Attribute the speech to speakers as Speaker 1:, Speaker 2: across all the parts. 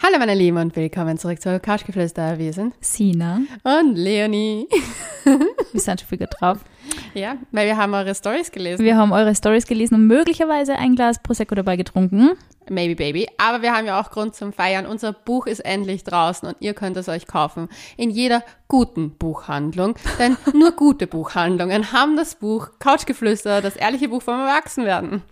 Speaker 1: Hallo meine Lieben und willkommen zurück zu Couchgeflüster. Wir sind
Speaker 2: Sina.
Speaker 1: und Leonie.
Speaker 2: Wir sind schon wieder drauf.
Speaker 1: Ja, weil wir haben eure Stories gelesen.
Speaker 2: Wir haben eure Stories gelesen und möglicherweise ein Glas Prosecco dabei getrunken.
Speaker 1: Maybe Baby. Aber wir haben ja auch Grund zum Feiern. Unser Buch ist endlich draußen und ihr könnt es euch kaufen. In jeder guten Buchhandlung. Denn nur gute Buchhandlungen haben das Buch Couchgeflüster, das ehrliche Buch vom Erwachsenwerden.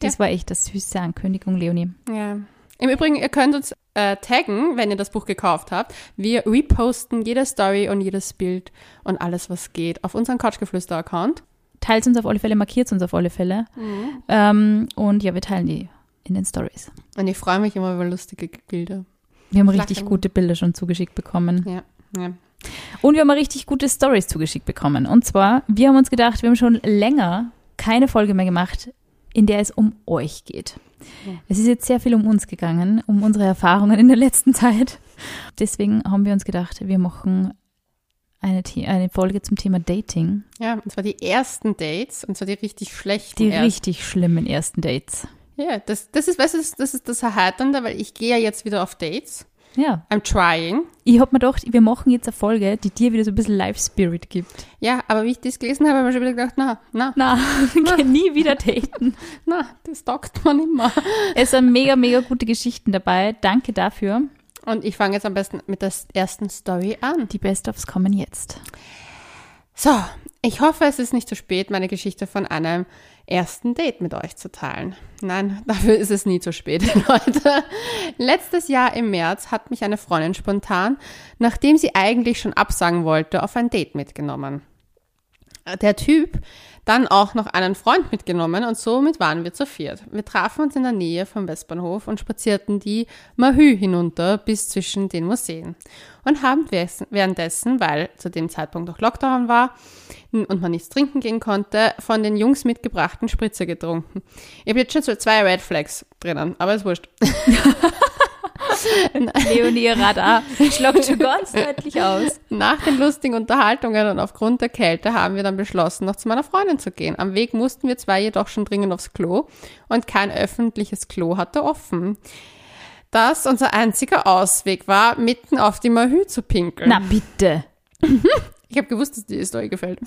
Speaker 2: Das war echt das süße Ankündigung, Leonie.
Speaker 1: Ja. Im Übrigen, ihr könnt uns äh, taggen, wenn ihr das Buch gekauft habt. Wir reposten jede Story und jedes Bild und alles, was geht, auf unseren Couchgeflüster-Account.
Speaker 2: Teilt uns auf alle Fälle, markiert uns auf alle Fälle. Ähm, und ja, wir teilen die in den Stories.
Speaker 1: Und ich freue mich immer über lustige Bilder.
Speaker 2: Wir haben
Speaker 1: Flackern.
Speaker 2: richtig gute Bilder schon zugeschickt bekommen.
Speaker 1: Ja, ja.
Speaker 2: Und wir haben richtig gute Stories zugeschickt bekommen. Und zwar, wir haben uns gedacht, wir haben schon länger keine Folge mehr gemacht, in der es um euch geht. Es ist jetzt sehr viel um uns gegangen, um unsere Erfahrungen in der letzten Zeit. Deswegen haben wir uns gedacht, wir machen eine, The eine Folge zum Thema Dating.
Speaker 1: Ja, und zwar die ersten Dates, und zwar die richtig schlechten.
Speaker 2: Die
Speaker 1: ersten.
Speaker 2: richtig schlimmen ersten Dates.
Speaker 1: Ja, das, das ist, weißt du, das, das ist das Erheiternde, weil ich gehe ja jetzt wieder auf Dates.
Speaker 2: Ja,
Speaker 1: I'm trying.
Speaker 2: ich hab mir gedacht, wir machen jetzt eine Folge, die dir wieder so ein bisschen Life-Spirit gibt.
Speaker 1: Ja, aber wie ich das gelesen habe, habe ich mir schon wieder gedacht, na, na,
Speaker 2: Na, geh nie wieder daten.
Speaker 1: na, das taugt man immer.
Speaker 2: Es sind mega, mega gute Geschichten dabei. Danke dafür.
Speaker 1: Und ich fange jetzt am besten mit der ersten Story an.
Speaker 2: Die Best-ofs kommen jetzt.
Speaker 1: So, ich hoffe, es ist nicht zu spät, meine Geschichte von einem ersten Date mit euch zu teilen. Nein, dafür ist es nie zu spät, Leute. Letztes Jahr im März hat mich eine Freundin spontan, nachdem sie eigentlich schon absagen wollte, auf ein Date mitgenommen. Der Typ dann auch noch einen Freund mitgenommen und somit waren wir zu viert. Wir trafen uns in der Nähe vom Westbahnhof und spazierten die Mahü hinunter bis zwischen den Museen und haben währenddessen, weil zu dem Zeitpunkt auch Lockdown war und man nichts trinken gehen konnte, von den Jungs mitgebrachten Spritzer getrunken. Ich habe jetzt schon zwei Red Flags drinnen, aber ist wurscht.
Speaker 2: Leonie Radar schlagt schon ganz deutlich aus.
Speaker 1: Nach den lustigen Unterhaltungen und aufgrund der Kälte haben wir dann beschlossen, noch zu meiner Freundin zu gehen. Am Weg mussten wir zwei jedoch schon dringend aufs Klo und kein öffentliches Klo hatte offen. Das unser einziger Ausweg war, mitten auf die Mahü zu pinkeln.
Speaker 2: Na bitte.
Speaker 1: Ich habe gewusst, dass dir die Story gefällt.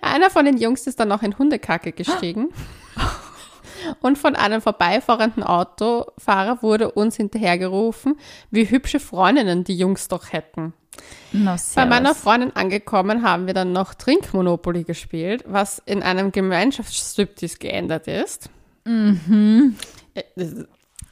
Speaker 1: Einer von den Jungs ist dann noch in Hundekacke gestiegen. Und von einem vorbeifahrenden Autofahrer wurde uns hinterhergerufen, wie hübsche Freundinnen die Jungs doch hätten.
Speaker 2: No,
Speaker 1: Bei meiner Freundin angekommen haben wir dann noch Trinkmonopoly gespielt, was in einem Gemeinschaftsstriptease geendet ist. Mhm.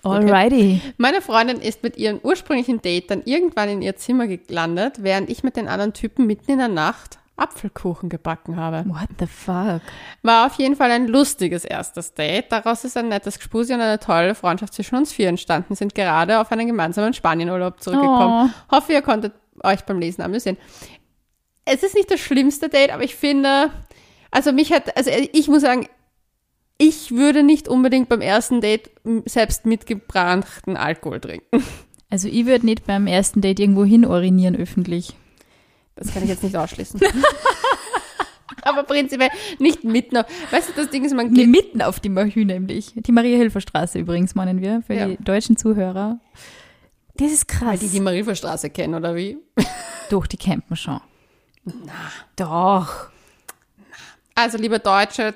Speaker 2: Alrighty.
Speaker 1: Meine Freundin ist mit ihrem ursprünglichen Date dann irgendwann in ihr Zimmer gelandet, während ich mit den anderen Typen mitten in der Nacht Apfelkuchen gebacken habe.
Speaker 2: What the fuck?
Speaker 1: War auf jeden Fall ein lustiges erstes Date. Daraus ist ein nettes Gespusi und eine tolle Freundschaft zwischen uns vier entstanden, sind gerade auf einen gemeinsamen Spanienurlaub zurückgekommen. Hoffe, ihr konntet euch beim Lesen amüsieren. Es ist nicht das schlimmste Date, aber ich finde, also mich hat, also ich muss sagen, ich würde nicht unbedingt beim ersten Date selbst mitgebrachten Alkohol trinken.
Speaker 2: Also ich würde nicht beim ersten Date irgendwo hin urinieren öffentlich.
Speaker 1: Das kann ich jetzt nicht ausschließen. Aber prinzipiell nicht mitten auf. Weißt du, das Ding ist, man geht.
Speaker 2: mitten auf die Mahü nämlich. Die Maria-Hilfer-Straße übrigens, meinen wir, für
Speaker 1: Ja.
Speaker 2: die deutschen Zuhörer. Das ist krass.
Speaker 1: Weil die die Marienstraße kennen, oder wie?
Speaker 2: Doch, die campen schon. Na. Doch.
Speaker 1: Also, liebe deutsche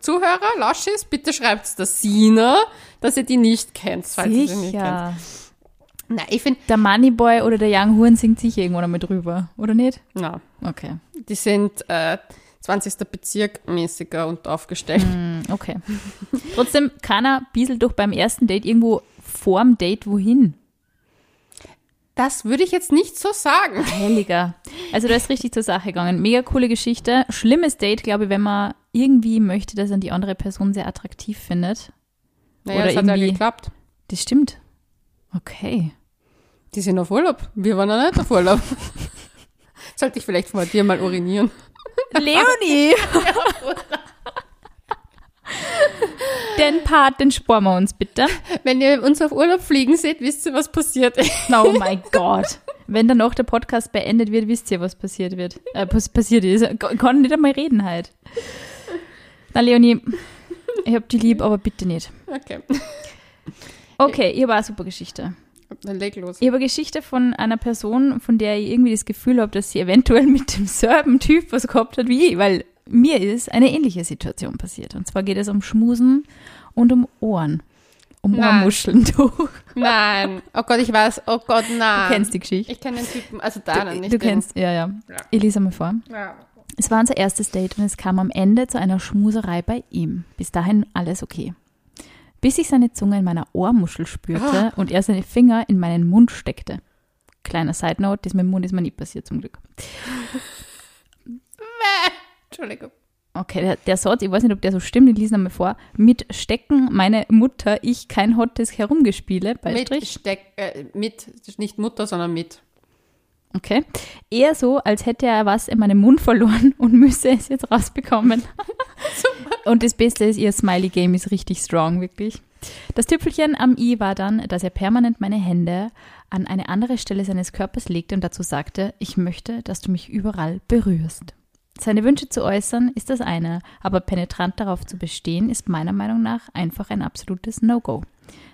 Speaker 1: Zuhörer, Lauschis, bitte schreibt der Sina, dass ihr die nicht kennt, falls ihr sie nicht kennt. Na, ich finde,
Speaker 2: Der Moneyboy oder der Young Huren singt sicher irgendwo noch mit drüber, oder nicht?
Speaker 1: na,
Speaker 2: Okay.
Speaker 1: die sind äh, 20. Bezirk mäßiger und aufgestellt.
Speaker 2: Hm, Okay. Trotzdem kann er Biesel doch beim ersten Date irgendwo vorm Date wohin.
Speaker 1: Das würde ich jetzt nicht so sagen.
Speaker 2: Heiliger. Also da ist richtig zur Sache gegangen. Mega coole Geschichte. Schlimmes Date, glaube ich, wenn man irgendwie möchte, dass man die andere Person sehr attraktiv findet.
Speaker 1: Naja,
Speaker 2: Oder
Speaker 1: das hat ja geklappt.
Speaker 2: Das stimmt. Okay.
Speaker 1: Die sind auf Urlaub. Wir waren noch nicht auf Urlaub. Sollte ich vielleicht vor dir mal urinieren?
Speaker 2: Leonie! den Part, den sparen wir uns bitte.
Speaker 1: Wenn ihr uns auf Urlaub fliegen seht, wisst ihr, was passiert ist.
Speaker 2: Oh mein Gott. Wenn dann auch der Podcast beendet wird, wisst ihr, was passiert wird. Äh, was passiert ist. Ich kann nicht einmal reden halt. Na, Leonie, ich hab die lieb, aber bitte nicht.
Speaker 1: Okay.
Speaker 2: Okay, ihr war eine super Geschichte.
Speaker 1: Dann leg los.
Speaker 2: Ich habe eine Geschichte von einer Person, von der ich irgendwie das Gefühl habe, dass sie eventuell mit demselben Typ was gehabt hat wie ich, weil mir ist eine ähnliche Situation passiert. Und zwar geht es um Schmusen und um Ohren. Um
Speaker 1: Nein.
Speaker 2: Ohrmuscheln. Du,
Speaker 1: Nein. Oh Gott, ich weiß. Oh Gott, nein.
Speaker 2: du kennst die Geschichte.
Speaker 1: Ich kenne den Typen, also
Speaker 2: Du,
Speaker 1: nicht
Speaker 2: du
Speaker 1: den.
Speaker 2: kennst, ja, ja.
Speaker 1: Ja.
Speaker 2: Ich lese mal vor.
Speaker 1: Ja.
Speaker 2: Es war unser erstes Date und es kam am Ende zu einer Schmuserei bei ihm. Bis dahin alles okay. Bis ich seine Zunge in meiner Ohrmuschel spürte und er seine Finger in meinen Mund steckte. Kleiner Side Note, das mit dem Mund ist mir nie passiert zum Glück.
Speaker 1: Entschuldigung.
Speaker 2: Okay, der, der Satz, ich weiß nicht, ob der so stimmt, ich lese nochmal vor. Mit Stecken meine Mutter, ich kein hottes Herumgespiele,
Speaker 1: Mit. Steck, äh, mit, nicht Mutter, sondern mit.
Speaker 2: Okay. Eher so, als hätte er was in meinem Mund verloren und müsse es jetzt rausbekommen. und das Beste ist, ihr Smiley-Game ist richtig strong, wirklich. Das Tüpfelchen am i war dann, dass er permanent meine Hände an eine andere Stelle seines Körpers legte und dazu sagte, ich möchte, dass du mich überall berührst. Seine Wünsche zu äußern ist das eine, aber penetrant darauf zu bestehen, ist meiner Meinung nach einfach ein absolutes No-Go.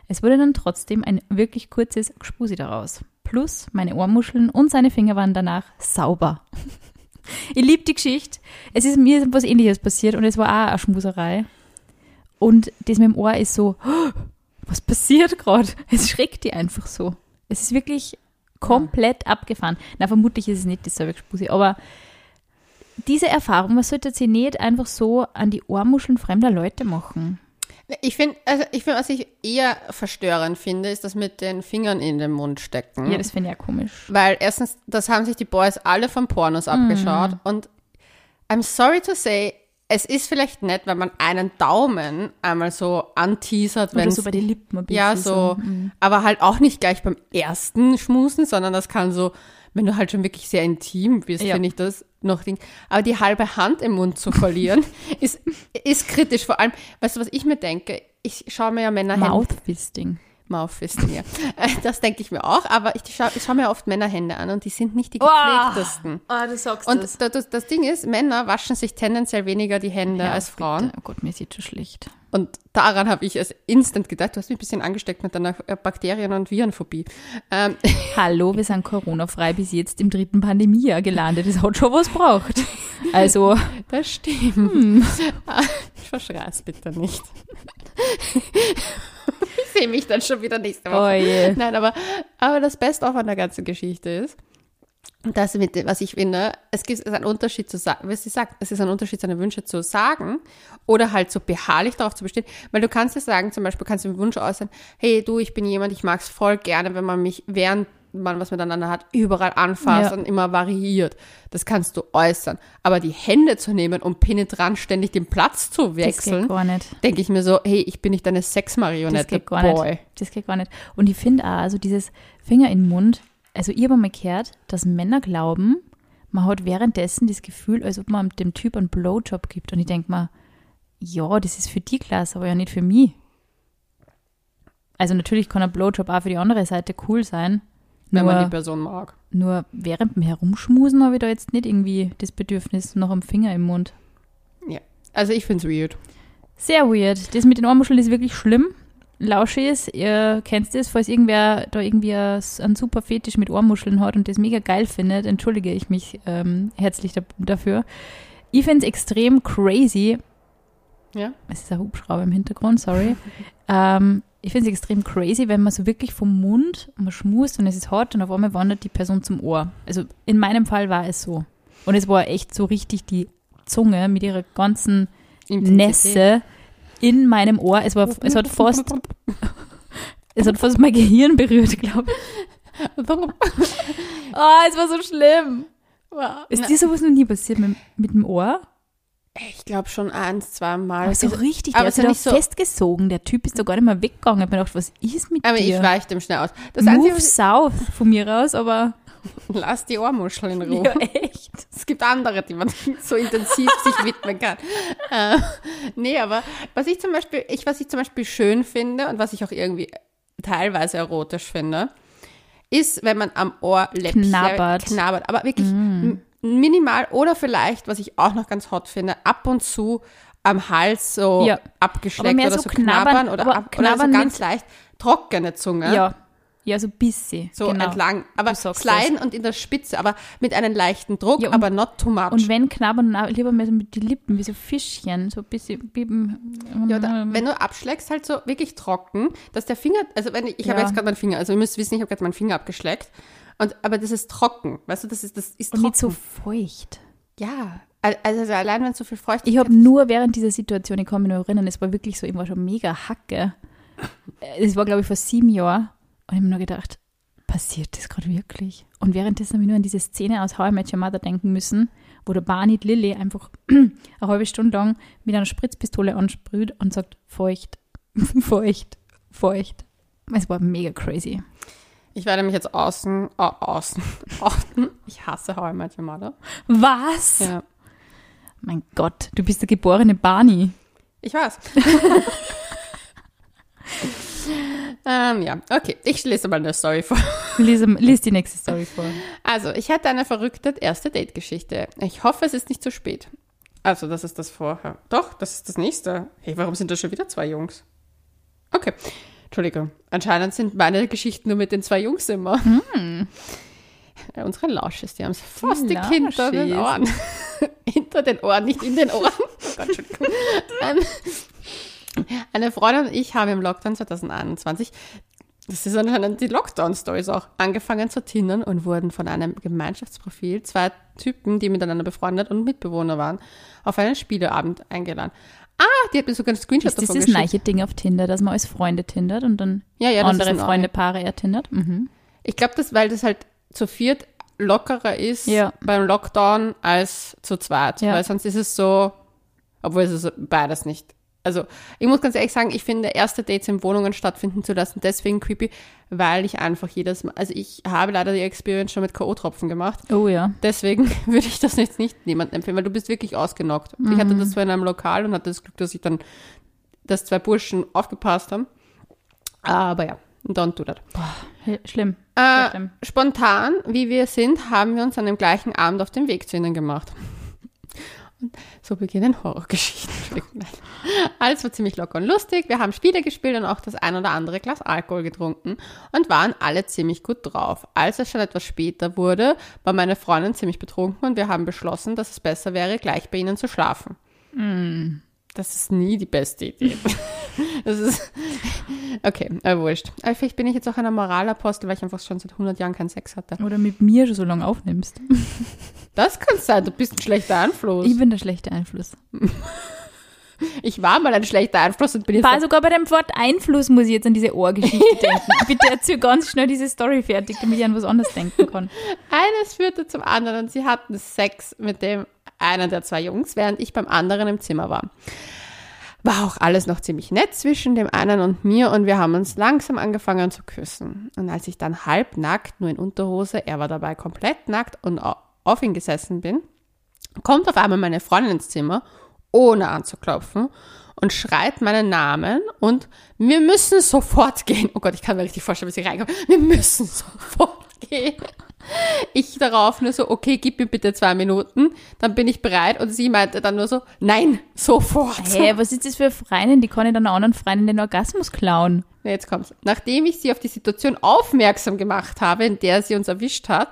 Speaker 2: Es wurde dann trotzdem ein wirklich kurzes Gspusi daraus. Plus meine Ohrmuscheln und seine Finger waren danach sauber. ich liebe die Geschichte. Es ist mir was ähnliches passiert und es war auch eine Schmuserei. Und das mit dem Ohr ist so, was passiert gerade? Es schreckt die einfach so. Es ist wirklich komplett abgefahren. Na, vermutlich ist es nicht dasselbe Gspusi, aber diese Erfahrung, man sollte sie nicht einfach so an die Ohrmuscheln fremder Leute machen.
Speaker 1: Ich finde, also ich finde, was ich eher verstörend finde, ist das mit den Fingern in den Mund stecken.
Speaker 2: Ja, das finde ich ja komisch.
Speaker 1: Weil erstens, das haben sich die Boys alle von Pornos
Speaker 2: Mhm.
Speaker 1: abgeschaut. Und I'm sorry to say, es ist vielleicht nett, wenn man einen Daumen einmal so anteasert, wenn
Speaker 2: so bei den Lippen ein bisschen.
Speaker 1: ja, so, aber halt auch nicht gleich beim ersten Schmusen, sondern das kann so, wenn du halt schon wirklich sehr intim bist,
Speaker 2: Ja.
Speaker 1: finde ich das noch Ding. Aber die halbe Hand im Mund zu verlieren, ist, ist kritisch. Vor allem, weißt du, was ich mir denke? Ich schaue mir ja Männerhände
Speaker 2: Mouthfisting.
Speaker 1: Mouthfisting, ja. Äh, Das denke ich mir auch, aber ich schaue ich schau mir oft Männerhände an und die sind nicht die gepflegtesten.
Speaker 2: Ah, du sagst
Speaker 1: Und das, das, das Ding ist, Männer waschen sich tendenziell weniger die Hände als Frauen.
Speaker 2: Oh Gott, mir sieht schon schlecht.
Speaker 1: Und daran habe ich es instant gedacht. Du hast mich ein bisschen angesteckt mit deiner äh, Bakterien- und Virenphobie. Ähm,
Speaker 2: Hallo, wir sind Corona-frei bis jetzt im dritten Pandemiejahr gelandet. Das hat schon was braucht. Also,
Speaker 1: das stimmt. Verschrei's bitte nicht. ich sehe mich dann schon wieder nächste Woche.
Speaker 2: oh.
Speaker 1: Nein, aber, aber das Beste auch an der ganzen Geschichte ist, dass mit dem, was ich finde, es gibt einen Unterschied zu sagen, wie sie sagt, es ist ein Unterschied, seine Wünsche zu sagen oder halt so beharrlich darauf zu bestehen, weil du kannst ja sagen, zum Beispiel kannst du den Wunsch äußern, hey du, ich bin jemand, ich mag es voll gerne, wenn man mich, während man was miteinander hat, überall anfasst
Speaker 2: Ja.
Speaker 1: und immer variiert. Das kannst du äußern. Aber die Hände zu nehmen und penetrant ständig den Platz zu
Speaker 2: Das
Speaker 1: wechseln, denke ich mir so, hey, ich bin nicht deine
Speaker 2: Das
Speaker 1: Sexmarionette,
Speaker 2: geht gar
Speaker 1: Boy.
Speaker 2: nicht. Das geht gar nicht. Und ich finde auch, also dieses Finger in den Mund, also ich habe mal gehört, dass Männer glauben, man hat währenddessen das Gefühl, als ob man dem Typ einen Blowjob gibt. Und ich denke mal, ja, das ist für die klasse, aber ja nicht für mich. Also natürlich kann ein Blowjob auch für die andere Seite cool sein.
Speaker 1: wenn
Speaker 2: nur,
Speaker 1: man die Person mag.
Speaker 2: nur während dem Herumschmusen habe ich da jetzt nicht irgendwie das Bedürfnis nach einem Finger im Mund.
Speaker 1: Ja. Also ich finde es weird.
Speaker 2: Sehr weird. Das mit den Ohrmuscheln ist wirklich schlimm. Lauschig ist, ihr kennt das, falls irgendwer da irgendwie einen super Fetisch mit Ohrmuscheln hat und das mega geil findet, entschuldige ich mich ähm, herzlich da, dafür. Ich finde es extrem crazy.
Speaker 1: Ja.
Speaker 2: Es ist ein Hubschrauber im Hintergrund, sorry. ähm, ich finde es extrem crazy, wenn man so wirklich vom Mund, man schmust und es ist hot und auf einmal wandert die Person zum Ohr. Also in meinem Fall war es so. Und es war echt so richtig die Zunge mit ihrer ganzen Nässe in meinem Ohr. Es, war, es hat fast, es hat fast mein Gehirn berührt, glaube ich. Oh, es war so schlimm. Ist dir sowas noch nie passiert mit, mit dem Ohr?
Speaker 1: Ich glaube schon eins, zwei Mal.
Speaker 2: Aber so
Speaker 1: Also-
Speaker 2: richtig,
Speaker 1: aber
Speaker 2: der
Speaker 1: es
Speaker 2: hat
Speaker 1: ist
Speaker 2: sich
Speaker 1: so-
Speaker 2: festgesogen. Der Typ ist da gar nicht mehr weggegangen. Ich habe mir gedacht, was ist mit
Speaker 1: aber ich
Speaker 2: dir?
Speaker 1: weiche dem schnell aus. Das Einzige,
Speaker 2: Move
Speaker 1: was
Speaker 2: south von mir aus, aber
Speaker 1: ich, lass die Ohrmuschel in Ruhe.
Speaker 2: ja, echt.
Speaker 1: Es gibt andere, die man so intensiv sich widmen kann. Äh, nee, aber was ich zum Beispiel, ich, was ich zum Beispiel schön finde und was ich auch irgendwie teilweise erotisch finde, ist, wenn man am Ohrläppchen
Speaker 2: Knabbert.
Speaker 1: knabbert. Aber wirklich m- minimal oder vielleicht, was ich auch noch ganz hot finde, ab und zu am Hals so
Speaker 2: Ja.
Speaker 1: Abgeschleckt oder
Speaker 2: so
Speaker 1: so
Speaker 2: knabbern,
Speaker 1: knabbern, oder, ab, oder so
Speaker 2: knabbern
Speaker 1: ganz leicht trockene Zunge.
Speaker 2: Ja. Ja, so bisschen.
Speaker 1: So
Speaker 2: genau.
Speaker 1: entlang. Aber sliden und in der Spitze, aber mit einem leichten Druck,
Speaker 2: Ja, und-
Speaker 1: aber not too much.
Speaker 2: Und wenn knabbern, lieber mehr so mit den Lippen, wie so Fischchen, so ein bisschen bieben.
Speaker 1: ja, da, wenn du abschlägst, halt so wirklich trocken, dass der Finger, also wenn ich, ich habe
Speaker 2: Ja.
Speaker 1: jetzt gerade meinen Finger, also ihr müsst wissen, ich habe gerade meinen Finger abgeschleckt. Und, aber das ist trocken, weißt du, das ist, das ist
Speaker 2: und
Speaker 1: trocken.
Speaker 2: nicht so feucht.
Speaker 1: ja, Al- also allein wenn so viel Feuchtigkeit
Speaker 2: Ich habe nur während dieser Situation, ich kann mich noch erinnern, es war wirklich so, ich war schon mega hacke. Das war, glaube ich, vor sieben Jahren. Und ich habe mir nur gedacht, passiert das gerade wirklich? Und währenddessen habe ich nur an diese Szene aus How I Met Your Mother denken müssen, wo der Barney Lilly einfach eine halbe Stunde lang mit einer Spritzpistole ansprüht und sagt, feucht, feucht, feucht. Es war mega crazy.
Speaker 1: Ich werde mich jetzt außen, au- außen, outen. Ich hasse How I Met Your Mother.
Speaker 2: Was?
Speaker 1: Ja.
Speaker 2: Mein Gott, du bist der geborene Barney.
Speaker 1: Ich weiß. ähm, ja, okay. Ich lese mal eine Story vor.
Speaker 2: Lies, lies die nächste Story vor.
Speaker 1: Also, ich hatte eine verrückte erste Date-Geschichte. Ich hoffe, es ist nicht zu spät. Also, das ist das vorher. Doch, das ist das nächste. Hey, warum sind da schon wieder zwei Jungs? Okay. Entschuldigung. Anscheinend sind meine Geschichten nur mit den zwei Jungs immer. Ja, unsere Lausches, die haben es frostig
Speaker 2: Lausches.
Speaker 1: hinter den Ohren. hinter den Ohren, nicht in den Ohren. Oh Gott, Entschuldigung. ähm, eine Freundin und ich haben im Lockdown 2021, das ist anscheinend die Lockdown-Stories auch, angefangen zu tindern und wurden von einem Gemeinschaftsprofil zwei Typen, die miteinander befreundet und Mitbewohner waren, auf einen Spieleabend eingeladen. Ah, die hat mir sogar einen Screenshot
Speaker 2: Ist das
Speaker 1: davon
Speaker 2: das
Speaker 1: geschickt.
Speaker 2: neue Ding auf Tinder, dass man als Freunde tindert und dann
Speaker 1: Ja, ja, das
Speaker 2: andere
Speaker 1: ist neu.
Speaker 2: Freunde, Paare ertindert? Mhm.
Speaker 1: Ich glaube, das, weil das halt zu viert lockerer ist
Speaker 2: Ja.
Speaker 1: beim Lockdown als zu zweit. Weil sonst ist es so, obwohl es ist beides nicht. Also, ich muss ganz ehrlich sagen, ich finde, erste Dates in Wohnungen stattfinden zu lassen, deswegen creepy, weil ich einfach jedes Mal, also ich habe leider die Experience schon mit K.O.-Tropfen gemacht.
Speaker 2: Oh ja.
Speaker 1: Deswegen würde ich das jetzt nicht niemandem empfehlen, weil du bist wirklich ausgenockt. Ich hatte das zwar in einem Lokal und hatte das Glück, dass ich dann, dass zwei Burschen aufgepasst haben. Aber ja, don't do that.
Speaker 2: H- Schlimm.
Speaker 1: Äh,
Speaker 2: schlimm.
Speaker 1: spontan, wie wir sind, haben wir uns an dem gleichen Abend auf den Weg zu ihnen gemacht. Und so beginnen Horrorgeschichten. Alles war ziemlich locker und lustig. Wir haben Spiele gespielt und auch das ein oder andere Glas Alkohol getrunken und waren alle ziemlich gut drauf. Als es schon etwas später wurde, war meine Freundin ziemlich betrunken und wir haben beschlossen, dass es besser wäre, gleich bei ihnen zu schlafen. Das ist nie die beste Idee. Das ist, okay, äh, wurscht. Aber vielleicht bin ich jetzt auch ein Moralapostel, weil ich einfach schon seit 100 Jahren keinen Sex hatte.
Speaker 2: Oder mit mir schon so lange aufnimmst.
Speaker 1: Das kann sein, du bist ein schlechter Einfluss.
Speaker 2: Ich bin der schlechte Einfluss.
Speaker 1: Ich war mal ein schlechter Einfluss und bin jetzt.
Speaker 2: War sogar bei dem Wort Einfluss muss ich jetzt an diese Ohrgeschichte denken. Bitte erzähl ganz schnell diese Story fertig, damit ich an was anderes denken kann.
Speaker 1: Eines führte zum anderen und sie hatten Sex mit dem einen der zwei Jungs, während ich beim anderen im Zimmer war. War auch alles noch ziemlich nett zwischen dem einen und mir und wir haben uns langsam angefangen zu küssen. Und als ich dann halb nackt, nur in Unterhose, er war dabei komplett nackt und au- auf ihn gesessen bin, kommt auf einmal meine Freundin ins Zimmer, ohne anzuklopfen und schreit meinen Namen und wir müssen sofort gehen. Oh Gott, ich kann mir richtig vorstellen, wie sie reinkommt. Wir müssen sofort gehen. Ich darauf nur so, okay, gib mir bitte zwei Minuten, dann bin ich bereit. Und sie meinte dann nur so, nein, sofort.
Speaker 2: Hä, was ist das für Freundin? Die kann ich dann anderen Freundin den Orgasmus klauen.
Speaker 1: Ja, Jetzt kommt's. Nachdem ich sie auf die Situation aufmerksam gemacht habe, in der sie uns erwischt hat,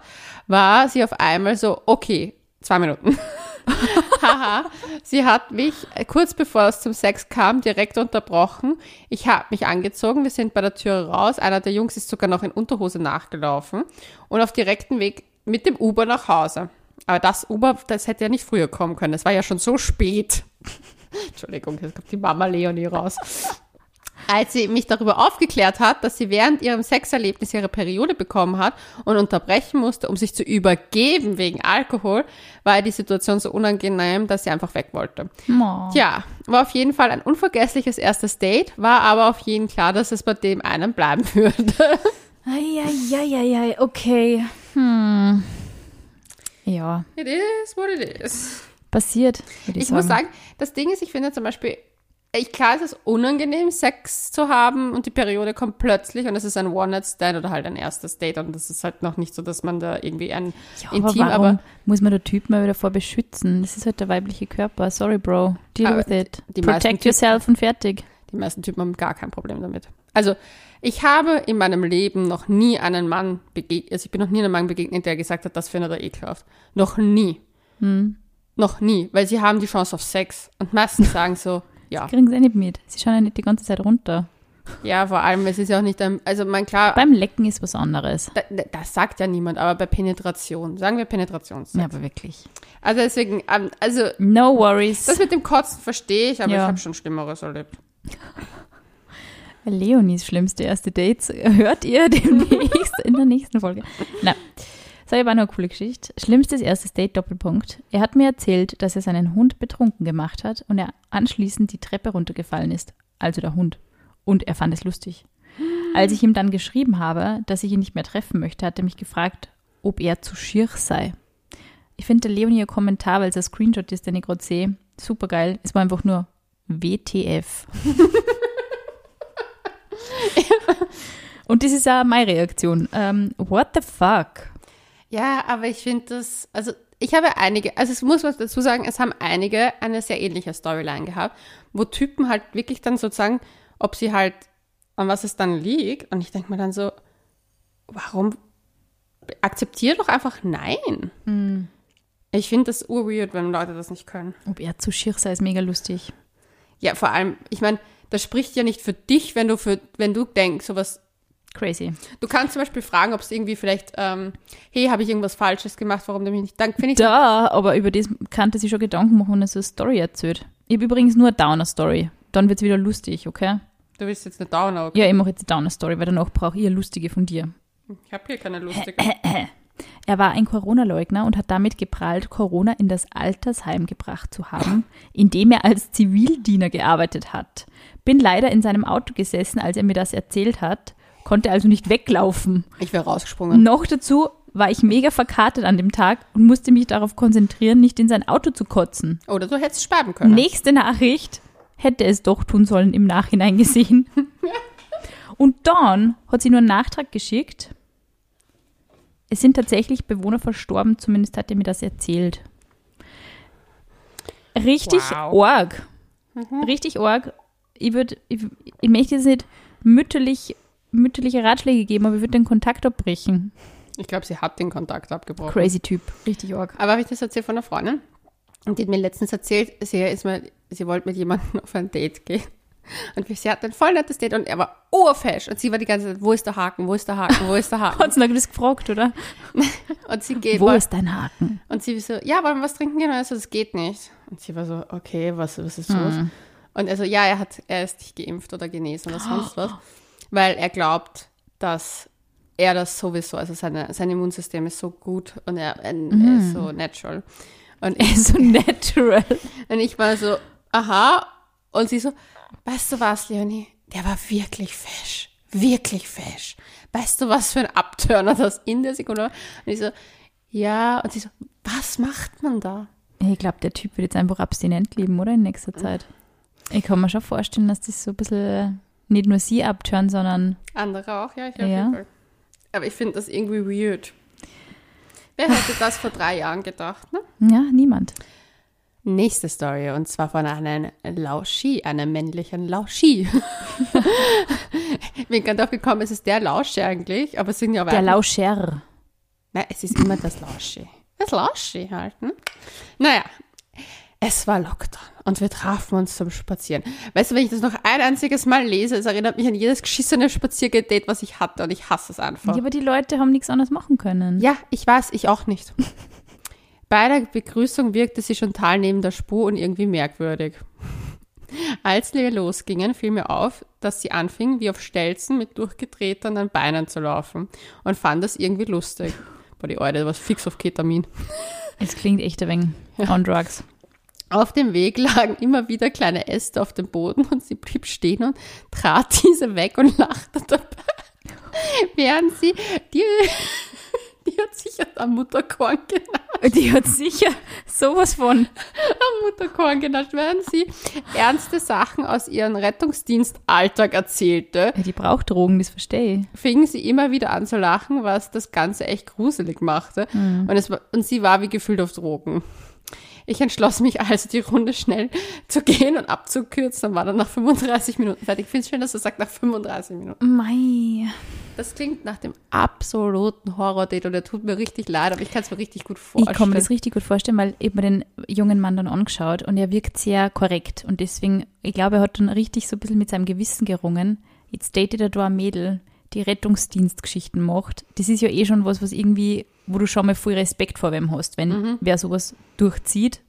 Speaker 1: war sie auf einmal so, okay, zwei Minuten. Haha, sie hat mich äh, kurz bevor es zum Sex kam direkt unterbrochen. Ich habe mich angezogen, wir sind bei der Tür raus. Einer der Jungs ist sogar noch in Unterhose nachgelaufen und auf direktem Weg mit dem Uber nach Hause. Aber das Uber, das hätte ja nicht früher kommen können. Es war ja schon so spät. Entschuldigung, jetzt kommt die Mama Leonie raus als sie mich darüber aufgeklärt hat, dass sie während ihrem Sexerlebnis ihre Periode bekommen hat und unterbrechen musste, um sich zu übergeben wegen Alkohol, war die Situation so unangenehm, dass sie einfach weg wollte.
Speaker 2: Oh.
Speaker 1: Tja, war auf jeden Fall ein unvergessliches erstes Date, war aber auf jeden klar, dass es bei dem einen bleiben würde.
Speaker 2: Eieieiei, okay. Hm. Ja,
Speaker 1: It is what it is.
Speaker 2: passiert, ich,
Speaker 1: Ich muss sagen, das Ding ist, ich finde zum Beispiel, ich, klar ist es unangenehm, Sex zu haben und die Periode kommt plötzlich und es ist ein One-Night-Stand oder halt ein erstes Date und das ist halt noch nicht so, dass man da irgendwie ein
Speaker 2: ja,
Speaker 1: intim,
Speaker 2: aber
Speaker 1: aber
Speaker 2: muss man der Typ mal wieder vor beschützen? Das ist halt der weibliche Körper. Sorry, Bro. Deal with it. Protect
Speaker 1: Typen-
Speaker 2: yourself und fertig.
Speaker 1: die meisten Typen haben gar kein Problem damit. Also Ich habe in meinem Leben noch nie einen Mann begegnet, also ich bin noch nie einem Mann begegnet, der gesagt hat, das findet er ekelhaft. Noch nie.
Speaker 2: Hm.
Speaker 1: Noch nie, weil sie haben die Chance auf Sex. Und meistens sagen so, ja.
Speaker 2: Kriegen sie eh nicht mit. Sie schauen ja nicht die ganze Zeit runter.
Speaker 1: Ja, vor allem, es ist ja auch nicht also mein klar,
Speaker 2: Beim Lecken ist was anderes.
Speaker 1: da, da- das sagt ja niemand, aber bei Penetration, sagen wir Penetrations.
Speaker 2: Ja, aber wirklich.
Speaker 1: Also deswegen, ähm, also
Speaker 2: No worries.
Speaker 1: das mit dem Kotzen verstehe ich, aber
Speaker 2: Ja.
Speaker 1: ich habe schon Schlimmeres erlebt.
Speaker 2: Leonies schlimmste erste Dates hört ihr demnächst in der nächsten Folge. Na, das war eine coole Geschichte. Schlimmstes erstes Date Doppelpunkt. Er hat mir erzählt, dass er seinen Hund betrunken gemacht hat und er anschließend die Treppe runtergefallen ist. Also der Hund. Und er fand es lustig. Als ich ihm dann geschrieben habe, dass ich ihn nicht mehr treffen möchte, hat er mich gefragt, ob er zu schier sei. Ich finde der Leonie ihr Kommentar, weil es ein Screenshot ist, den ich gerade sehe, super geil. Es war einfach nur WTF. Und das ist auch meine Reaktion. Ähm, what the fuck?
Speaker 1: Ja, aber ich finde das, also ich habe einige, also es muss man dazu sagen, es haben einige eine sehr ähnliche Storyline gehabt, wo Typen halt wirklich dann sozusagen, ob sie halt, an was es dann liegt, und ich denke mir dann so, warum akzeptier doch einfach Nein. Ich finde das urweird, wenn Leute das nicht können.
Speaker 2: Ob er zu schier sei, ist mega lustig.
Speaker 1: Ja, vor allem, ich meine, das spricht ja nicht für dich, wenn du für, wenn du denkst, sowas
Speaker 2: Crazy.
Speaker 1: Du kannst zum Beispiel fragen, ob es irgendwie vielleicht, ähm, hey, habe ich irgendwas Falsches gemacht, warum du mich nicht dank finde ich
Speaker 2: Da, aber über das kannte sie schon Gedanken machen, wenn er so eine Story erzählt. Ich habe übrigens nur eine Downer-Story. Dann wird es wieder lustig, okay?
Speaker 1: Du willst jetzt eine Downer. Okay?
Speaker 2: Ja, ich mache jetzt die Downer-Story, weil danach brauche ich eine lustige von dir.
Speaker 1: Ich habe hier keine lustige.
Speaker 2: Er war ein Corona-Leugner und hat damit geprahlt, Corona in das Altersheim gebracht zu haben, in dem er als Zivildiener gearbeitet hat. Bin leider in seinem Auto gesessen, als er mir das erzählt hat, konnte also nicht weglaufen.
Speaker 1: Ich wäre rausgesprungen.
Speaker 2: Noch dazu war ich mega verkartet an dem Tag und musste mich darauf konzentrieren, nicht in sein Auto zu kotzen.
Speaker 1: Oder du hättest sterben können.
Speaker 2: Nächste Nachricht hätte es doch tun sollen im Nachhinein gesehen. Und dann hat sie nur einen Nachtrag geschickt. Es sind tatsächlich Bewohner verstorben, zumindest hat er mir das erzählt. Richtig
Speaker 1: Wow.
Speaker 2: arg. Richtig arg. Ich würde, ich, ich möchte jetzt nicht mütterlich, mütterliche Ratschläge geben, aber ich würde den Kontakt abbrechen.
Speaker 1: Ich glaube, sie hat den Kontakt abgebrochen.
Speaker 2: Crazy Typ. Richtig arg.
Speaker 1: Aber habe ich das erzählt von einer Freundin? Und die hat mir letztens erzählt, sie, ist mal, sie wollte mit jemandem auf ein Date gehen. Und sie hatten ein voll nettes Date und er war urfesch. Und sie war die ganze Zeit, wo ist der Haken, wo ist der Haken, wo ist der Haken?
Speaker 2: Hat sie noch das gefragt, oder?
Speaker 1: Und sie geht,
Speaker 2: Wo
Speaker 1: woll-
Speaker 2: ist dein Haken?
Speaker 1: und sie so, ja, wollen wir was trinken gehen? Und er so, das geht nicht. Und sie war so, okay, was, was ist los? Und er so, ja, er hat, er ist nicht geimpft oder genesen oder sonst was. Weil er glaubt, dass er das sowieso, also seine, sein Immunsystem ist so gut und er, er ist so natural. Und
Speaker 2: Er ist so natural.
Speaker 1: Und ich war so, aha. Und sie so, weißt du was, Leonie? Der war wirklich fesch. Wirklich fesch. Weißt du, was für ein Abturner das in der Sekunde war? Und ich so, ja. Und sie so, was macht man da?
Speaker 2: Ich glaube, der Typ wird jetzt einfach abstinent leben, oder? In nächster Zeit. Ich kann mir schon vorstellen, dass das so ein bisschen nicht nur sie abtören, sondern
Speaker 1: Andere auch, ja, ich
Speaker 2: Ja.
Speaker 1: Aber ich finde das irgendwie weird. Wer hätte das vor drei Jahren gedacht, ne?
Speaker 2: ja, niemand.
Speaker 1: Nächste Story, und zwar von einem Lauschi, einem männlichen Lauschi. Bin gerade drauf gekommen, es ist der Lauschi eigentlich, aber es sind ja
Speaker 2: Der Lauscher.
Speaker 1: Nein, es ist immer das Lauschi. Das Lauschi halt, ne? Naja, es war Lockdown und wir trafen uns zum Spazieren. Weißt du, wenn ich das noch ein einziges Mal lese, es erinnert mich an jedes geschissene Spaziergedate, was ich hatte und ich hasse es einfach.
Speaker 2: Ja, aber die Leute haben nichts anderes machen können.
Speaker 1: Ja, ich weiß, ich auch nicht. Bei der Begrüßung wirkte sie schon total neben der Spur und irgendwie merkwürdig. Als wir losgingen, fiel mir auf, dass sie anfing, wie auf Stelzen mit durchgetretenen Beinen zu laufen und fand das irgendwie lustig. Boah, die Eure, was fix auf Ketamin.
Speaker 2: Es klingt echt ein wenig on drugs.
Speaker 1: Auf dem Weg lagen immer wieder kleine Äste auf dem Boden und sie blieb stehen und trat diese weg und lachte dabei. Während sie, die, die hat sicher am Mutterkorn genascht.
Speaker 2: Die hat sicher sowas von.
Speaker 1: am Mutterkorn genascht, während sie ernste Sachen aus ihrem Rettungsdienstalltag erzählte,
Speaker 2: Ja, die braucht Drogen, das verstehe ich.
Speaker 1: fing sie immer wieder an zu lachen, was das Ganze echt gruselig machte. Und, es und sie war wie gefühlt auf Drogen. Ich entschloss mich also, die Runde schnell zu gehen und abzukürzen und war dann nach 35 Minuten fertig. Ich finde es schön, dass du sagst, nach 35 Minuten.
Speaker 2: Mei.
Speaker 1: Das klingt nach dem absoluten Horror-Date und der tut mir richtig leid, aber ich kann es mir richtig gut vorstellen.
Speaker 2: Ich kann mir das richtig gut vorstellen, weil ich mir den jungen Mann dann angeschaut und er wirkt sehr korrekt. Und deswegen, ich glaube, er hat dann richtig so ein bisschen mit seinem Gewissen gerungen. Jetzt datet er da ein Mädel, die Rettungsdienstgeschichten macht. Das ist ja eh schon was, was irgendwie, wo du schon mal viel Respekt vor wem hast, wenn
Speaker 1: Mhm.
Speaker 2: wer sowas durchzieht.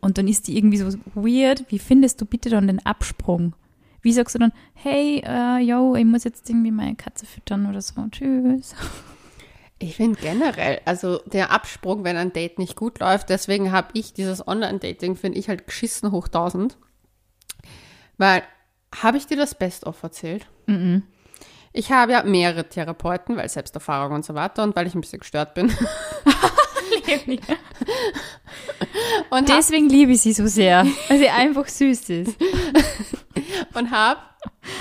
Speaker 2: Und dann ist die irgendwie so weird. Wie findest du bitte dann den Absprung? Wie sagst du dann, hey, äh, yo, ich muss jetzt irgendwie meine Katze füttern oder so, tschüss.
Speaker 1: Ich finde generell, also der Absprung, wenn ein Date nicht gut läuft, deswegen habe ich dieses Online-Dating, finde ich halt geschissen hoch 1000. Weil, habe ich dir das Best-of erzählt? Ich habe ja mehrere Therapeuten, weil Selbsterfahrung und so weiter und weil ich ein bisschen gestört bin. und
Speaker 2: Deswegen liebe ich sie so sehr, weil sie einfach süß ist.
Speaker 1: und habe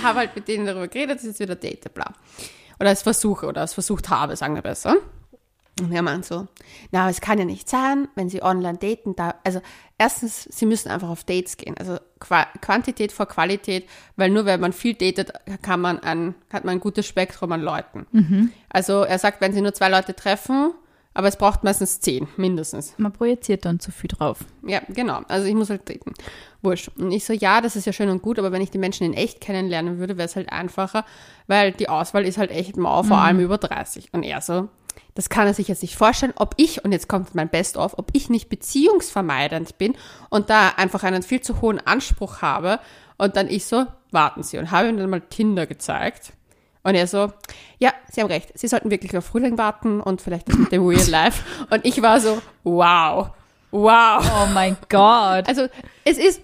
Speaker 1: hab halt mit denen darüber geredet, dass ich jetzt wieder date, bla. Oder es versuche, oder es versucht habe, sagen wir besser. Und er meint so, na, es kann ja nicht sein, wenn sie online daten, da, also erstens, sie müssen einfach auf Dates gehen, also Qua Quantität vor Qualität, weil nur wenn man viel datet, kann man ein, hat man ein gutes Spektrum an Leuten. Also er sagt, wenn sie nur zwei Leute treffen, aber es braucht meistens zehn, mindestens.
Speaker 2: Man projiziert dann zu viel drauf.
Speaker 1: Ja, genau. Also ich muss halt treten. Wurscht. Und ich so, ja, das ist ja schön und gut, aber wenn ich die Menschen in echt kennenlernen würde, wäre es halt einfacher, weil die Auswahl ist halt echt mau, vor allem über 30. Und er so, das kann er sich jetzt nicht vorstellen, ob ich, und jetzt kommt mein Best-of, ob ich nicht beziehungsvermeidend bin und da einfach einen viel zu hohen Anspruch habe. Und dann ich so, warten Sie. Und habe ihm dann mal Tinder gezeigt. Und er so, ja, Sie haben recht, Sie sollten wirklich auf Frühling warten und vielleicht das mit dem Real Life. Und ich war so, wow, wow.
Speaker 2: Oh mein Gott.
Speaker 1: Also es ist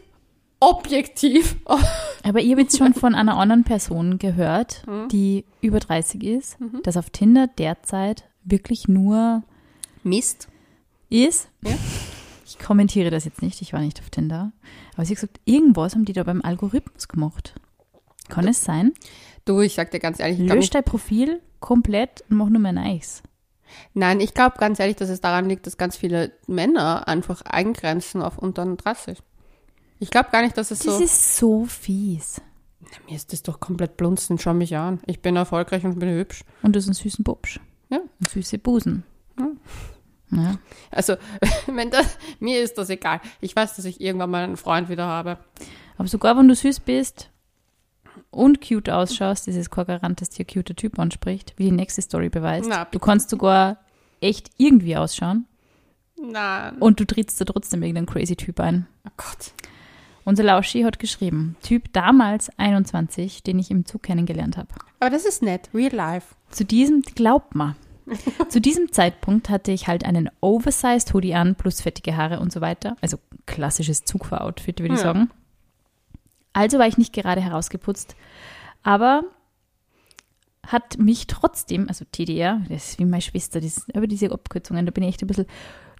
Speaker 1: objektiv.
Speaker 2: Aber ich habe jetzt schon von einer anderen Person gehört, die über 30 ist, dass auf Tinder derzeit wirklich nur
Speaker 1: Mist.
Speaker 2: ist.
Speaker 1: Ja.
Speaker 2: Ich kommentiere das jetzt nicht, ich war nicht auf Tinder. Aber sie hat gesagt, irgendwas haben die da beim Algorithmus gemacht. Kann es sein?
Speaker 1: Du, ich sag dir ganz ehrlich,
Speaker 2: Lösch dein Profil komplett und mach nur mehr Nice.
Speaker 1: nein, ich glaube ganz ehrlich, dass es daran liegt, dass ganz viele Männer einfach eingrenzen auf unter 30. Ich glaube gar nicht, dass es
Speaker 2: Das
Speaker 1: so.
Speaker 2: ist so fies.
Speaker 1: Mir ist das doch komplett blunzen, schau mich an. Ich bin erfolgreich und bin hübsch.
Speaker 2: Und du hast einen süßen Bubsch.
Speaker 1: Ja.
Speaker 2: Und süße Busen. Ja.
Speaker 1: Also, wenn das, mir ist das egal. Ich weiß, dass ich irgendwann mal einen Freund wieder habe.
Speaker 2: Aber sogar wenn du süß bist und cute ausschaust, ist es kein Garant, dass dir ein cuter Typ anspricht, wie die nächste Story beweist.
Speaker 1: Na,
Speaker 2: du kannst sogar echt irgendwie ausschauen
Speaker 1: Nein.
Speaker 2: und du trittst da trotzdem irgendeinen crazy Typ ein.
Speaker 1: Oh Gott.
Speaker 2: Unser Lauschi hat geschrieben, Typ damals 21, den ich im Zug kennengelernt habe.
Speaker 1: Aber das ist nett. Real life.
Speaker 2: Zu diesem, glaubt mal, zu diesem Zeitpunkt hatte ich halt einen oversized Hoodie an, plus fettige Haare und so weiter. Also klassisches Zugfahroutfit, würde ich
Speaker 1: Ja.
Speaker 2: sagen. Also war ich nicht gerade herausgeputzt, aber hat mich trotzdem, also TDR, das ist wie meine Schwester, das, aber diese Abkürzungen, da bin ich echt ein bisschen,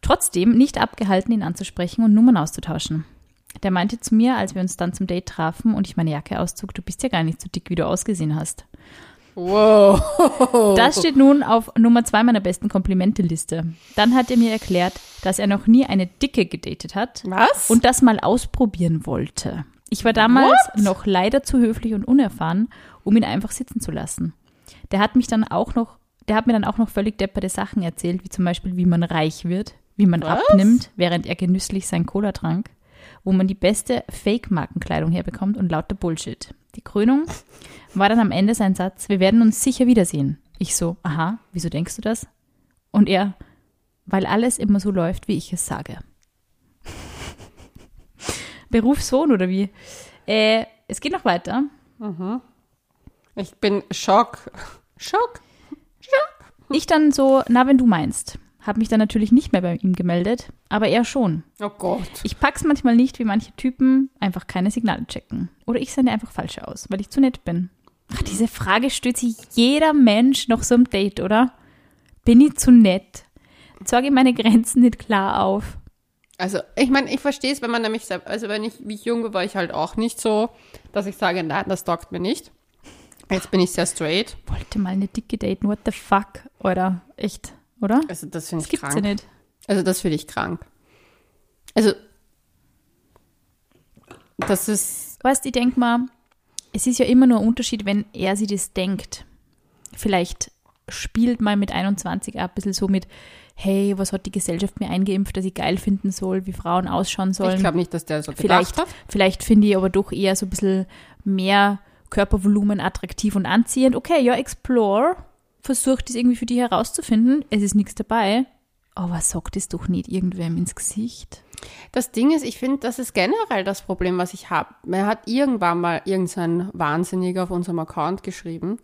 Speaker 2: trotzdem nicht abgehalten, ihn anzusprechen und Nummern auszutauschen. Der meinte zu mir, als wir uns dann zum Date trafen und ich meine Jacke auszog, du bist ja gar nicht so dick, wie du ausgesehen hast.
Speaker 1: Wow.
Speaker 2: Das steht nun auf Nummer zwei meiner besten Komplimente-Liste. Dann hat er mir erklärt, dass er noch nie eine Dicke gedatet hat
Speaker 1: Was?
Speaker 2: und das mal ausprobieren wollte. Ich war damals noch leider zu höflich und unerfahren, um ihn einfach sitzen zu lassen. Der hat mich dann auch noch, der hat mir dann auch noch völlig depperte Sachen erzählt, wie zum Beispiel, wie man reich wird, wie man
Speaker 1: Was?
Speaker 2: abnimmt, während er genüsslich sein Cola trank, wo man die beste Fake-Markenkleidung herbekommt und lauter Bullshit. Die Krönung war dann am Ende sein Satz, wir werden uns sicher wiedersehen. Ich so, aha, wieso denkst du das? Und er, weil alles immer so läuft, wie ich es sage. Berufssohn oder wie? Äh, es geht noch weiter.
Speaker 1: Ich bin Schock. Schock.
Speaker 2: Ich dann so, na, wenn du meinst. Hab mich dann natürlich nicht mehr bei ihm gemeldet, aber er schon.
Speaker 1: Oh Gott.
Speaker 2: Ich pack's manchmal nicht, wie manche Typen einfach keine Signale checken. Oder ich sende einfach falsche aus, weil ich zu nett bin. Ach, diese Frage stellt sich jeder Mensch noch so im Date, oder? Bin ich zu nett? Zeige meine Grenzen nicht klar auf.
Speaker 1: Also, ich meine, ich verstehe es, wenn man nämlich, selb- also wenn ich, wie ich jung war, war ich halt auch nicht so, dass ich sage, nein, das taugt mir nicht. Jetzt bin ich sehr straight.
Speaker 2: Wollte mal eine dicke daten, what the fuck? Oder echt, oder?
Speaker 1: Also, das finde ich
Speaker 2: gibt's
Speaker 1: krank.
Speaker 2: ja nicht.
Speaker 1: Also, das finde ich krank. Also, das ist,
Speaker 2: Weißt, ich denke mal, es ist ja immer nur ein Unterschied, wenn er sich das denkt. Vielleicht spielt man mit 21 auch ein bisschen so mit, hey, was hat die Gesellschaft mir eingeimpft, dass ich geil finden soll, wie Frauen ausschauen sollen.
Speaker 1: ich glaube nicht, dass der so
Speaker 2: vielleicht,
Speaker 1: gedacht hat.
Speaker 2: vielleicht finde ich aber doch eher so ein bisschen mehr Körpervolumen attraktiv und anziehend. Okay, ja, explore. Versuch das irgendwie für dich herauszufinden. Es ist nichts dabei. Aber sag das doch nicht irgendwem ins Gesicht.
Speaker 1: Das Ding ist, ich finde, das ist generell das Problem, was ich habe. Mir hat irgendwann mal irgendein Wahnsinniger auf unserem Account geschrieben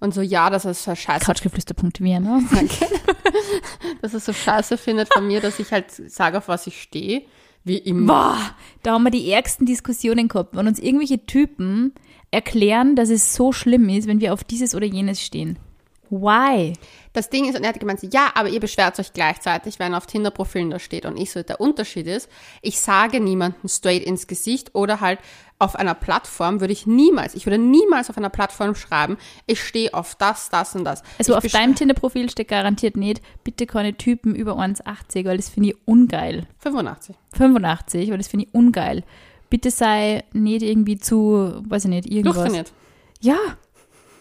Speaker 1: und so, ja, dass er es so scheiße,
Speaker 2: Couchgeflüster.vienna.
Speaker 1: dass er es so scheiße findet von mir, dass ich halt sage, auf was ich stehe. Wie immer.
Speaker 2: Boah, da haben wir die ärgsten Diskussionen gehabt, wenn uns irgendwelche Typen erklären, dass es so schlimm ist, wenn wir auf dieses oder jenes stehen. Why?
Speaker 1: Das Ding ist, und er hat gemeint, ja, aber ihr beschwert euch gleichzeitig, wenn auf Tinder-Profilen da steht. Und ich so, der Unterschied ist, ich sage niemanden straight ins Gesicht oder halt auf einer Plattform würde ich niemals, ich würde niemals auf einer Plattform schreiben, ich stehe auf das, das und das.
Speaker 2: Also
Speaker 1: ich
Speaker 2: auf deinem Tinder-Profil steht garantiert nicht, bitte keine Typen über 1,80, weil das finde ich ungeil.
Speaker 1: 85.
Speaker 2: 85, weil das finde ich ungeil. Bitte sei nicht irgendwie zu, weiß ich nicht, irgendwas.
Speaker 1: Durchtrainiert.
Speaker 2: Ja.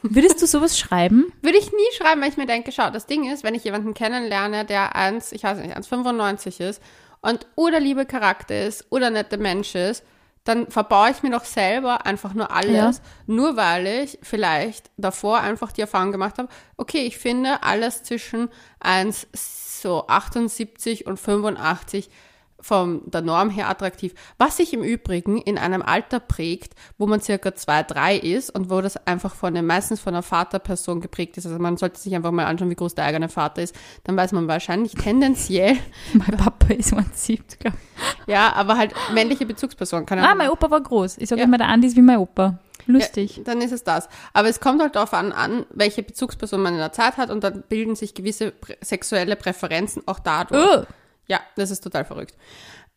Speaker 2: Würdest du sowas schreiben?
Speaker 1: Würde ich nie schreiben, weil ich mir denke, schau, das Ding ist, wenn ich jemanden kennenlerne, der 1, ich weiß nicht, 1,95 ist und oder liebe Charakter ist oder nette Mensch ist, dann verbaue ich mir doch selber einfach nur alles, nur weil ich vielleicht davor einfach die Erfahrung gemacht habe, okay, ich finde alles zwischen 1, so 78 und 85 von der Norm her attraktiv. Was sich im Übrigen in einem Alter prägt, wo man circa zwei, drei ist und wo das einfach von den, meistens von einer Vaterperson geprägt ist. Also man sollte sich einfach mal anschauen, wie groß der eigene Vater ist. Dann weiß man wahrscheinlich tendenziell,
Speaker 2: Mein Papa ist 1,70, glaube ich.
Speaker 1: ja, aber halt männliche Bezugsperson. Kann
Speaker 2: Ah, mein Opa war groß. Ich sage
Speaker 1: Ja.
Speaker 2: immer, der Andi ist wie mein Opa. Lustig.
Speaker 1: Ja, dann ist es das. Aber es kommt halt darauf an, an, welche Bezugsperson man in der Zeit hat und dann bilden sich gewisse prä sexuelle Präferenzen auch dadurch.
Speaker 2: Oh,
Speaker 1: Ja, das ist total verrückt.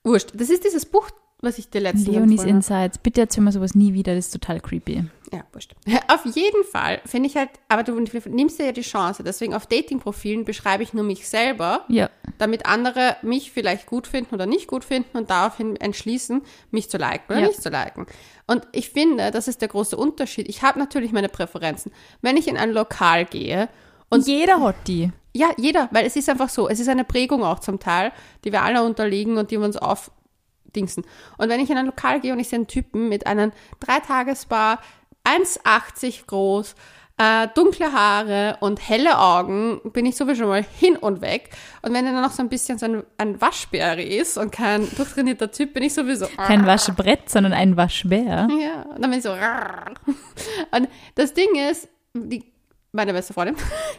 Speaker 1: Wurscht. Das ist dieses Buch, was ich dir letztens
Speaker 2: Leonis
Speaker 1: habe.
Speaker 2: Insights. Bitte erzähl mir sowas nie wieder, das ist total creepy.
Speaker 1: Ja, wurscht. Auf jeden Fall finde ich halt, aber du nimmst dir ja die Chance. Deswegen auf Dating-Profilen beschreibe ich nur mich selber,
Speaker 2: Ja.
Speaker 1: damit andere mich vielleicht gut finden oder nicht gut finden und daraufhin entschließen, mich zu liken oder
Speaker 2: Ja.
Speaker 1: nicht zu liken. Und ich finde, das ist der große Unterschied. Ich habe natürlich meine Präferenzen. Wenn ich in ein Lokal gehe
Speaker 2: Und jeder hat die.
Speaker 1: ja, jeder, weil es ist einfach so. Es ist eine Prägung auch zum Teil, die wir alle unterliegen und die wir uns aufdingsen. Und wenn ich in ein Lokal gehe und ich sehe einen Typen mit einem Dreitagesbar, 1,80 groß, äh, dunkle Haare und helle Augen, bin ich sowieso mal hin und weg. Und wenn er dann noch so ein bisschen so ein, ein Waschbär ist und kein durchtrainierter Typ, bin ich sowieso.
Speaker 2: Kein Waschbrett, sondern ein Waschbär.
Speaker 1: Ja, und dann bin ich so. Und das Ding ist, die, meine beste Freundin,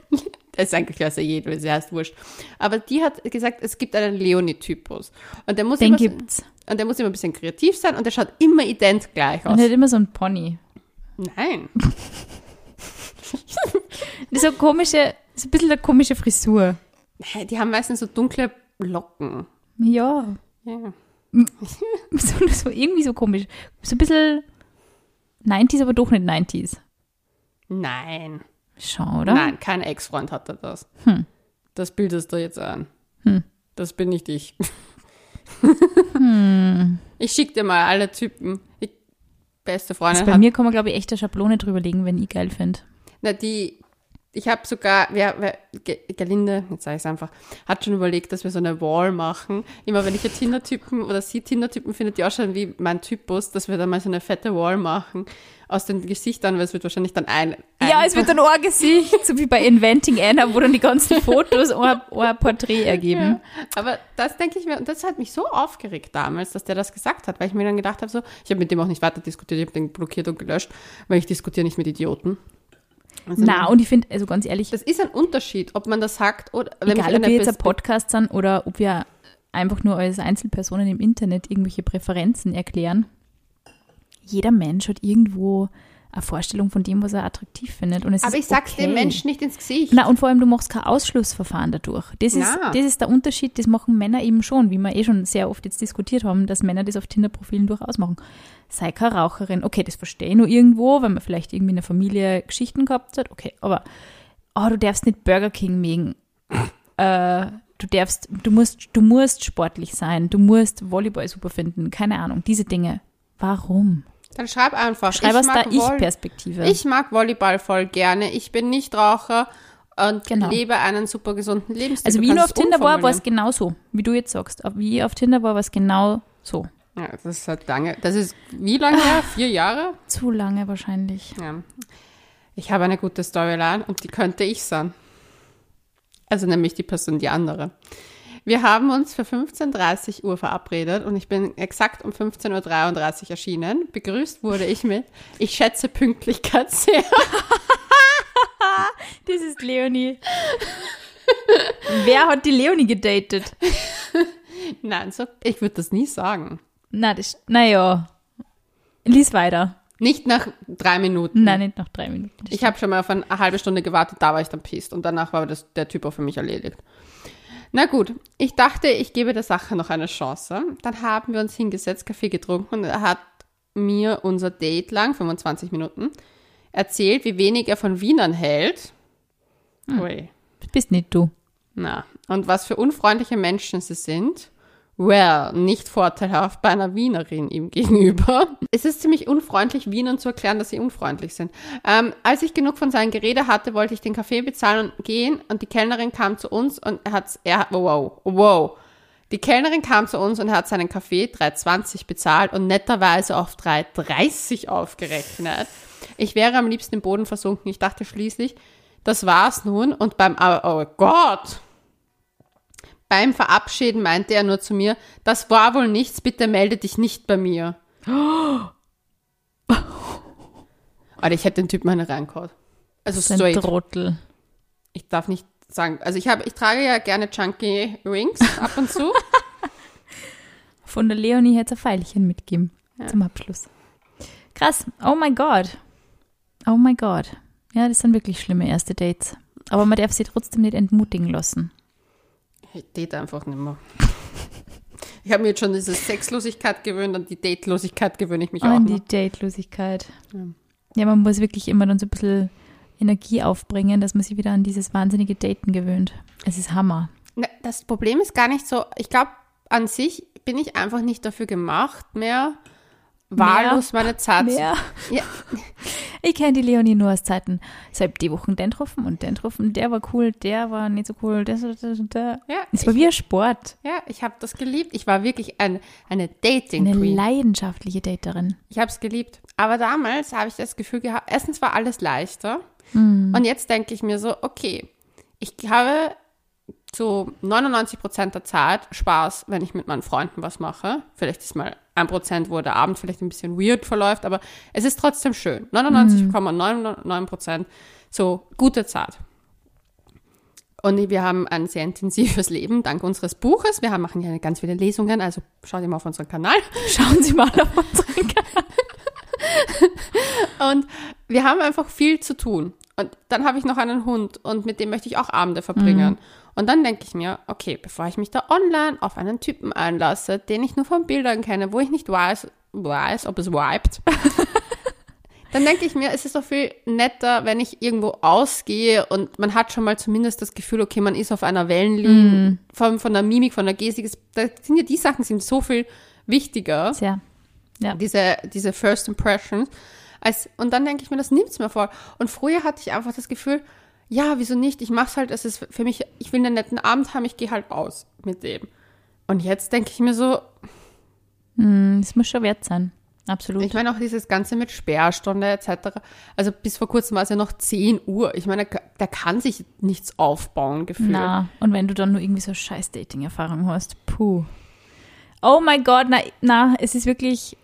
Speaker 1: das ist eigentlich ja jeder, sie heißt wurscht, aber die hat gesagt, es gibt einen Leonie-Typus. Und der muss
Speaker 2: Den
Speaker 1: immer,
Speaker 2: gibt's.
Speaker 1: und der muss immer ein bisschen kreativ sein und der schaut immer ident gleich aus.
Speaker 2: Und er hat immer so ein Pony.
Speaker 1: Nein.
Speaker 2: Das ist so komische, so ein bisschen eine komische Frisur.
Speaker 1: Die haben meistens so dunkle Locken.
Speaker 2: Ja.
Speaker 1: Ja.
Speaker 2: So, so irgendwie so komisch. So ein bisschen 90s, aber doch nicht 90s.
Speaker 1: Nein.
Speaker 2: Schon, oder?
Speaker 1: Nein, kein Ex-Freund hatte das.
Speaker 2: Hm.
Speaker 1: Das bildest du jetzt an.
Speaker 2: Hm.
Speaker 1: Das bin nicht ich.
Speaker 2: Hm.
Speaker 1: Ich schick dir mal alle Typen. Ich, beste Freundin
Speaker 2: Also bei
Speaker 1: hat
Speaker 2: mir kann man, glaube ich, echt eine Schablone drüberlegen, wenn ich geil finde.
Speaker 1: Na, die, ich habe sogar, wer, wer, Ge- Gerlinde, jetzt sage ich es einfach, hat schon überlegt, dass wir so eine Wall machen. Immer wenn ich einen Tinder-Typen oder sie Tinder-Typen findet, die ausschauen wie mein Typus, dass wir dann mal so eine fette Wall machen aus den Gesichtern, weil es wird wahrscheinlich dann ein, ein
Speaker 2: Ja, es wird dann ein Gesicht, so wie bei Inventing Anna, wo dann die ganzen Fotos ein, ein Porträt ergeben.
Speaker 1: Aber das denke ich mir, und das hat mich so aufgeregt damals, dass der das gesagt hat, weil ich mir dann gedacht habe, so, ich habe mit dem auch nicht weiter diskutiert, ich habe den blockiert und gelöscht, weil ich diskutiere nicht mit Idioten. Also,
Speaker 2: Na, und ich finde, also ganz ehrlich,
Speaker 1: das ist ein Unterschied, ob man das sagt oder wenn
Speaker 2: egal ob wir jetzt ein Podcast sind oder ob wir einfach nur als Einzelpersonen im Internet irgendwelche Präferenzen erklären, jeder Mensch hat irgendwo eine Vorstellung von dem, was er attraktiv findet. Und es
Speaker 1: Aber
Speaker 2: ist
Speaker 1: ich sag's
Speaker 2: okay.
Speaker 1: dem Menschen nicht ins Gesicht.
Speaker 2: Na, und vor allem, du machst kein Ausschlussverfahren dadurch. Das ist,
Speaker 1: Na.
Speaker 2: das ist der Unterschied, das machen Männer eben schon, wie wir eh schon sehr oft jetzt diskutiert haben, dass Männer das auf Tinder-Profilen durchaus machen. Sei keine Raucherin. Okay, das verstehe ich nur irgendwo, wenn man vielleicht irgendwie in der Familie Geschichten gehabt hat. Okay, aber oh, du darfst nicht Burger King mögen. äh, du darfst, du musst, du musst sportlich sein, du musst Volleyball super finden, keine Ahnung, diese Dinge. Warum?
Speaker 1: Dann schreib einfach.
Speaker 2: Schreib aus der Ich-Perspektive.
Speaker 1: Ich mag Volleyball voll gerne. Ich bin nicht Raucher und
Speaker 2: Genau.
Speaker 1: lebe einen super gesunden Lebensstil.
Speaker 2: Also
Speaker 1: Du
Speaker 2: wie nur
Speaker 1: kannst
Speaker 2: auf Tinder war, war es genauso, wie du jetzt sagst. Wie auf Tinder war, war es genau so.
Speaker 1: Ja, das ist halt lange. Das ist wie lange her? Vier Jahre?
Speaker 2: Zu lange wahrscheinlich.
Speaker 1: Ja. Ich habe eine gute Storyline und die könnte ich sein. Also nämlich die Person, die andere. Wir haben uns für 15.30 Uhr verabredet und ich bin exakt um 15.33 Uhr erschienen. Begrüßt wurde ich mit, ich schätze Pünktlichkeit sehr.
Speaker 2: Das ist Leonie. Wer hat die Leonie gedatet?
Speaker 1: Nein, so, ich würde das nie sagen.
Speaker 2: Na, das, naja. Lies weiter.
Speaker 1: Nicht nach drei Minuten.
Speaker 2: Nein, nicht noch drei Minuten.
Speaker 1: Ich habe schon mal auf eine halbe Stunde gewartet, da war ich dann pisst und danach war das, der Typ auch für mich erledigt. Na gut, ich dachte, ich gebe der Sache noch eine Chance. Dann haben wir uns hingesetzt, Kaffee getrunken und er hat mir unser Date lang, 25 Minuten, erzählt, wie wenig er von Wienern hält. Ui.
Speaker 2: Das bist nicht du.
Speaker 1: Na, und was für unfreundliche Menschen sie sind. Well, nicht vorteilhaft bei einer Wienerin ihm gegenüber. Es ist ziemlich unfreundlich, Wienern zu erklären, dass sie unfreundlich sind. Ähm, als ich genug von seinem Gerede hatte, wollte ich den Kaffee bezahlen und gehen und die Kellnerin kam zu uns und er hat, wow, wow. Die Kellnerin kam zu uns und hat seinen Kaffee 3,20 bezahlt und netterweise auf 3,30 aufgerechnet. Ich wäre am liebsten im Boden versunken. Ich dachte schließlich, das war's nun und beim, oh Gott, beim Verabschieden meinte er nur zu mir, das war wohl nichts, bitte melde dich nicht bei mir. Alter, ich hätte den Typen eine reingehauen. Also
Speaker 2: Das ist ein. Trottel.
Speaker 1: Ich darf nicht sagen, also ich habe, ich trage ja gerne chunky Rings ab und zu.
Speaker 2: Von der Leonie hätte es ein Pfeilchen mitgeben. Zum Abschluss. Krass. Oh mein Gott. Oh mein Gott. Ja, das sind wirklich schlimme erste Dates. Aber man darf sie trotzdem nicht entmutigen lassen.
Speaker 1: Ich date einfach nicht mehr. Ich habe mir jetzt schon diese Sexlosigkeit gewöhnt, an die Datelosigkeit gewöhne ich mich auch
Speaker 2: An die Datelosigkeit. Ja, man muss wirklich immer dann so ein bisschen Energie aufbringen, dass man sich wieder an dieses wahnsinnige Daten gewöhnt. Es ist Hammer.
Speaker 1: Ne, Das Problem ist gar nicht so, ich glaube, an sich bin ich einfach nicht dafür gemacht, mehr wahllos meine Zeit
Speaker 2: Mehr.
Speaker 1: Ja,
Speaker 2: Ich kenne die Leonie nur aus Zeiten. Hab die Wochen den getroffen und den getroffen. Der war cool, der war nicht so cool. Das, das, das, das.
Speaker 1: ja,
Speaker 2: Es war wie ein Sport.
Speaker 1: ja ich habe das geliebt. Ich war wirklich ein, eine
Speaker 2: Eine
Speaker 1: Dating-Queen.
Speaker 2: leidenschaftliche Daterin.
Speaker 1: Ich habe es geliebt. Aber damals habe ich das Gefühl gehabt, erstens war alles leichter.
Speaker 2: Hm.
Speaker 1: Und jetzt denke ich mir so, okay, ich habe zu 99 Prozent der Zeit Spaß, wenn ich mit meinen Freunden was mache. Vielleicht ist mal ein Prozent, wo der Abend vielleicht ein bisschen weird verläuft, aber es ist trotzdem schön. 99,99 Prozent so gute Zeit. Und wir haben ein sehr intensives Leben dank unseres Buches. Wir haben, machen ja ganz viele Lesungen, also schaut ihr mal auf unseren Kanal.
Speaker 2: Schauen Sie mal auf unseren Kanal.
Speaker 1: Und wir haben einfach viel zu tun. Und dann habe ich noch einen Hund und mit dem möchte ich auch Abende verbringen. Und dann denke ich mir, okay, bevor ich mich da online auf einen Typen einlasse, den ich nur von Bildern kenne, wo ich nicht weiß, weiß ob es vibet, dann denke ich mir, es ist doch viel netter, wenn ich irgendwo ausgehe und man hat schon mal zumindest das Gefühl, okay, man ist auf einer Wellenlinie, von, von der Mimik, von der Gestik. es- Da sind ja die Sachen sind so viel wichtiger
Speaker 2: Sehr. Ja.
Speaker 1: diese, diese First Impressions. Als, und dann denke ich mir, das nimmt's mir vor. Und früher hatte ich einfach das Gefühl, ja, wieso nicht? Ich mach's halt, es ist für mich, ich will einen netten Abend haben, ich gehe halt aus mit dem. Und jetzt denke ich mir so,
Speaker 2: Hm, Das muss schon wert sein. Absolut.
Speaker 1: ich meine auch dieses Ganze mit Sperrstunde etc. Also bis vor kurzem war es ja noch 10 Uhr. Ich meine, da kann sich nichts aufbauen, gefühlt.
Speaker 2: Na, und wenn du dann nur irgendwie so scheiß Dating-Erfahrung hast, puh. Oh mein Gott, na, na, es ist wirklich,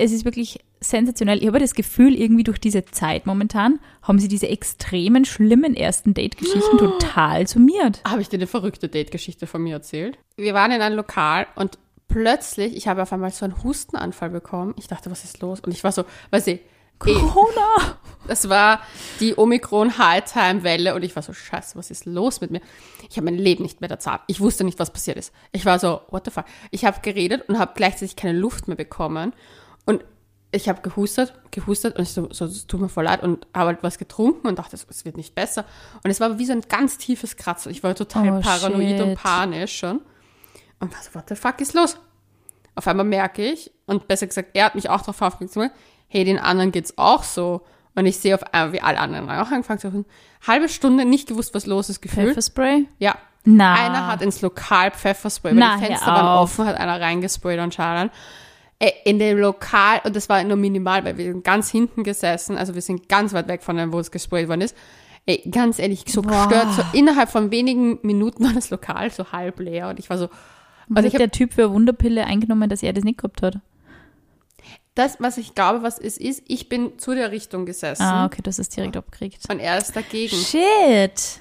Speaker 2: es ist wirklich sensationell. Ich habe das Gefühl, irgendwie durch diese Zeit momentan haben sie diese extremen, schlimmen ersten Date-Geschichten total summiert.
Speaker 1: Habe ich dir eine verrückte Date-Geschichte von mir erzählt? Wir waren in einem Lokal und plötzlich, ich habe auf einmal so einen Hustenanfall bekommen. Ich dachte, was ist los? Und ich war so, weiß ich, eh,
Speaker 2: Corona!
Speaker 1: das war die Omikron-High-Time-Welle und ich war so, scheiße, was ist los mit mir? Ich habe mein Leben nicht mehr erzahlt. Ich wusste nicht, was passiert ist. Ich war so, what the fuck? Ich habe geredet und habe gleichzeitig keine Luft mehr bekommen und ich habe gehustet, gehustet und ich so, so, es tut mir voll leid und habe halt was getrunken und dachte, es wird nicht besser. Und es war wie so ein ganz tiefes Kratzen. Ich war total
Speaker 2: Oh,
Speaker 1: paranoid
Speaker 2: shit.
Speaker 1: und panisch schon. Und war so, what the fuck ist los? Auf einmal merke ich, und besser gesagt, er hat mich auch darauf aufmerksam hey, den anderen geht's auch so. Und ich sehe auf einmal, wie alle anderen auch angefangen zu haben. Halbe Stunde nicht gewusst, was los ist, gefühlt.
Speaker 2: Pfefferspray?
Speaker 1: Ja.
Speaker 2: Na.
Speaker 1: Einer hat ins Lokal Pfefferspray, weil
Speaker 2: Na,
Speaker 1: die Fenster waren offen, hat einer reingesprayt anscheinend. Äh, In dem Lokal, und das war nur minimal, weil wir sind ganz hinten gesessen, also wir sind ganz weit weg von dem, wo es gesprayt worden ist. Ey, ganz ehrlich, so
Speaker 2: Boah.
Speaker 1: gestört, so innerhalb von wenigen Minuten war das Lokal so halb leer und ich war so,
Speaker 2: Was
Speaker 1: also
Speaker 2: hat der Typ für Wunderpille eingenommen, dass er das nicht gehabt hat?
Speaker 1: das, was ich glaube, was es ist, ich bin zu der Richtung gesessen
Speaker 2: Ah, okay, das ist direkt abgekriegt.
Speaker 1: und er ist dagegen.
Speaker 2: Shit.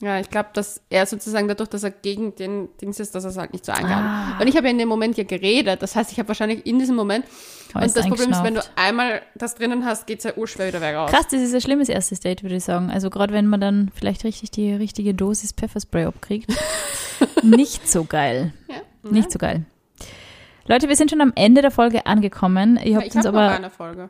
Speaker 1: Ja, ich glaube, dass er sozusagen dadurch, dass er gegen den Dings ist, dass er es halt nicht so eingehalten
Speaker 2: Ah.
Speaker 1: Und ich habe ja in dem Moment ja geredet. Das heißt, ich habe wahrscheinlich in diesem Moment.
Speaker 2: Alles
Speaker 1: und das Problem ist, wenn du einmal das drinnen hast, geht's ja urschwer wieder weg raus.
Speaker 2: Krass, das ist ein schlimmes erstes Date, würde ich sagen. Also gerade wenn man dann vielleicht richtig die richtige Dosis Pfefferspray abkriegt. nicht so geil.
Speaker 1: Ja.
Speaker 2: Nicht so geil. Leute, wir sind schon am Ende der Folge angekommen. Ihr habt
Speaker 1: ich
Speaker 2: uns
Speaker 1: noch
Speaker 2: aber.
Speaker 1: eine Folge.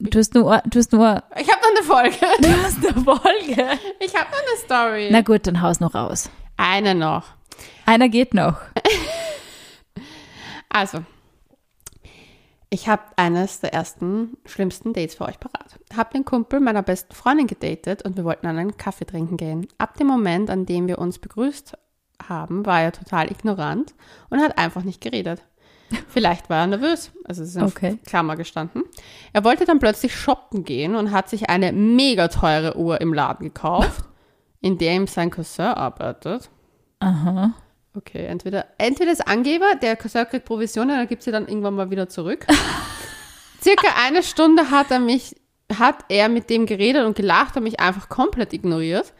Speaker 2: Du hast nur. Du hast nur.
Speaker 1: Ich habe noch eine Folge.
Speaker 2: Du hast eine Folge.
Speaker 1: Ich habe noch eine Story.
Speaker 2: Na gut, dann haus noch raus.
Speaker 1: Eine noch.
Speaker 2: Einer geht noch.
Speaker 1: Also, ich habe eines der ersten schlimmsten Dates für euch parat. Hab den Kumpel meiner besten Freundin gedatet und wir wollten an einen Kaffee trinken gehen. Ab dem Moment, an dem wir uns begrüßt haben, war er total ignorant und hat einfach nicht geredet. Vielleicht war er nervös, also es ist in
Speaker 2: Okay.
Speaker 1: Klammer gestanden. Er wollte dann plötzlich shoppen gehen und hat sich eine mega teure Uhr im Laden gekauft, in der ihm sein Cousin arbeitet.
Speaker 2: Aha.
Speaker 1: Okay, entweder, entweder ist Angeber, der Cousin kriegt Provisionen, dann gibt sie dann irgendwann mal wieder zurück. Circa eine Stunde hat er mich, hat er mit dem geredet und gelacht und mich einfach komplett ignoriert.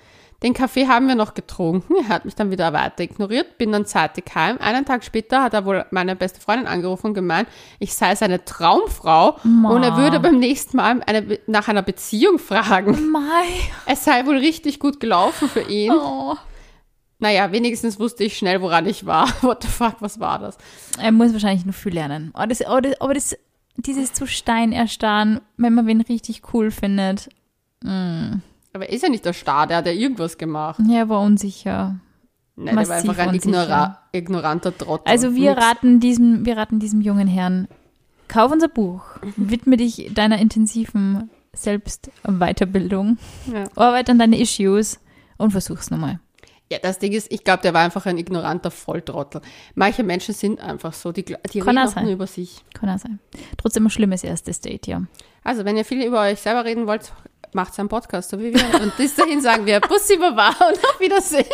Speaker 1: Den Kaffee haben wir noch getrunken, er hat mich dann wieder weiter ignoriert, bin dann zeitig heim. Einen Tag später hat er wohl meine beste Freundin angerufen und gemeint, ich sei seine Traumfrau und er würde beim nächsten Mal eine, nach einer Beziehung fragen.
Speaker 2: Mai.
Speaker 1: Es sei wohl richtig gut gelaufen für ihn.
Speaker 2: Oh.
Speaker 1: Naja, wenigstens wusste ich schnell, woran ich war. What the fuck, was war das?
Speaker 2: Er muss wahrscheinlich noch viel lernen. Oh, das, oh, das, aber das, dieses zu Stein erstarren, wenn man wen richtig cool findet.
Speaker 1: Aber er ist ja nicht der Star, der hat ja irgendwas gemacht.
Speaker 2: Ja, er war unsicher.
Speaker 1: Nein, der war
Speaker 2: Massiv
Speaker 1: einfach ein ignora ignoranter Trottel.
Speaker 2: Also wir
Speaker 1: Nix.
Speaker 2: raten diesem, wir raten diesem jungen Herrn, kauf unser Buch, widme dich deiner intensiven Selbstweiterbildung,
Speaker 1: Ja.
Speaker 2: arbeite an deine Issues und versuch's nochmal.
Speaker 1: Ja, das Ding ist, ich glaube, der war einfach ein ignoranter Volltrottel. Manche Menschen sind einfach so, die, die
Speaker 2: Kann
Speaker 1: reden
Speaker 2: auch
Speaker 1: nur über sich.
Speaker 2: Kann auch sein. Trotzdem ein schlimmes erstes Date, ja.
Speaker 1: Also, wenn ihr viel über euch selber reden wollt, macht einen Podcast, so wie wir. Und bis dahin sagen wir Bussi Baba und auf Wiedersehen.